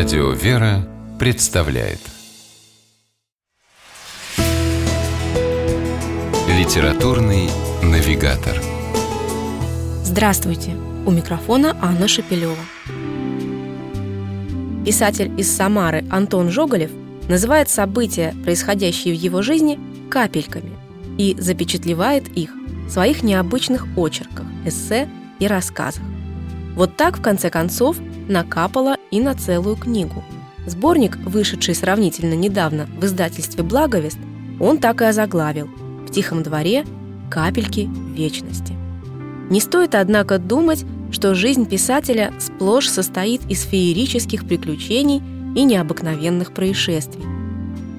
Радио «Вера» представляет Литературный навигатор Здравствуйте! У микрофона Анна Шепелева. Писатель из Самары Антон Жоголев называет события, происходящие в его жизни, капельками и запечатлевает их в своих необычных очерках, эссе и рассказах. Вот так, в конце концов, накапало и на целую книгу. Сборник, вышедший сравнительно недавно в издательстве «Благовест», он так и озаглавил «В тихом дворе. Капельки вечности». Не стоит, однако, думать, что жизнь писателя сплошь состоит из феерических приключений и необыкновенных происшествий.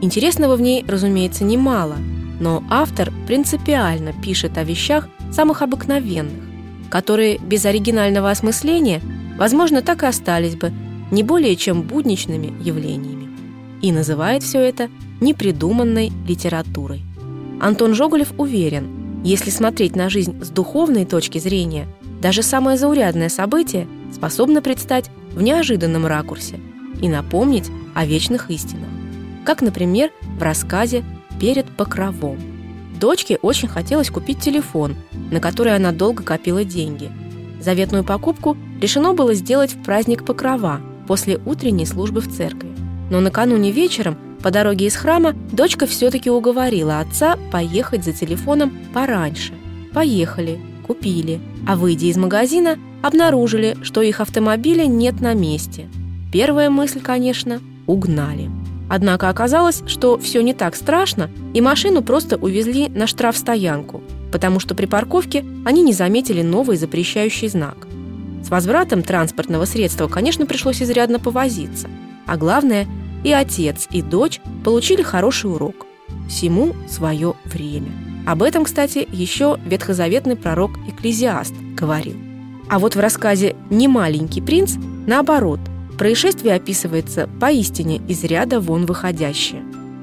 Интересного в ней, разумеется, немало, но автор принципиально пишет о вещах самых обыкновенных, которые без оригинального осмысления, возможно, так и остались бы не более чем будничными явлениями. И называет все это непридуманной литературой. Антон Жоголев уверен, если смотреть на жизнь с духовной точки зрения, даже самое заурядное событие способно предстать в неожиданном ракурсе и напомнить о вечных истинах. Как, например, в рассказе «Перед покровом». Дочке очень хотелось купить телефон, на который она долго копила деньги. Заветную покупку решено было сделать в праздник Покрова после утренней службы в церкви. Но накануне вечером по дороге из храма дочка все-таки уговорила отца поехать за телефоном пораньше. Поехали, купили, а выйдя из магазина, обнаружили, что их автомобиля нет на месте. Первая мысль, конечно, угнали. Однако оказалось, что все не так страшно, и машину просто увезли на штрафстоянку, потому что при парковке они не заметили новый запрещающий знак. С возвратом транспортного средства, конечно, пришлось изрядно повозиться. А главное, и отец, и дочь получили хороший урок. Всему свое время. Об этом, кстати, еще ветхозаветный пророк Экклезиаст говорил. А вот в рассказе «Немаленький принц» наоборот – Происшествие описывается поистине из ряда вон выходящее.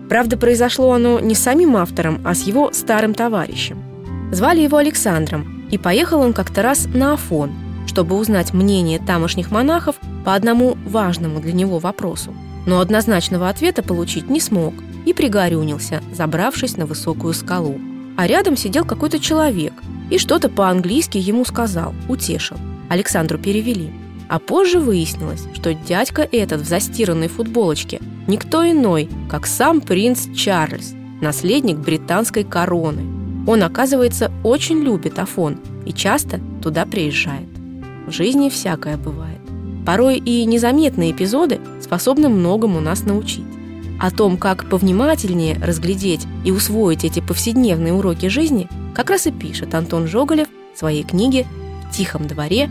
Правда, произошло оно не с самим автором, а с его старым товарищем. Звали его Александром, и поехал он как-то раз на Афон, чтобы узнать мнение тамошних монахов по одному важному для него вопросу. Но однозначного ответа получить не смог и пригорюнился, забравшись на высокую скалу. А рядом сидел какой-то человек и что-то по-английски ему сказал, утешил. Александру перевели – а позже выяснилось, что дядька этот в застиранной футболочке никто иной, как сам принц Чарльз, наследник британской короны. Он, оказывается, очень любит Афон и часто туда приезжает. В жизни всякое бывает. Порой и незаметные эпизоды способны многому нас научить. О том, как повнимательнее разглядеть и усвоить эти повседневные уроки жизни, как раз и пишет Антон Жоголев в своей книге «В тихом дворе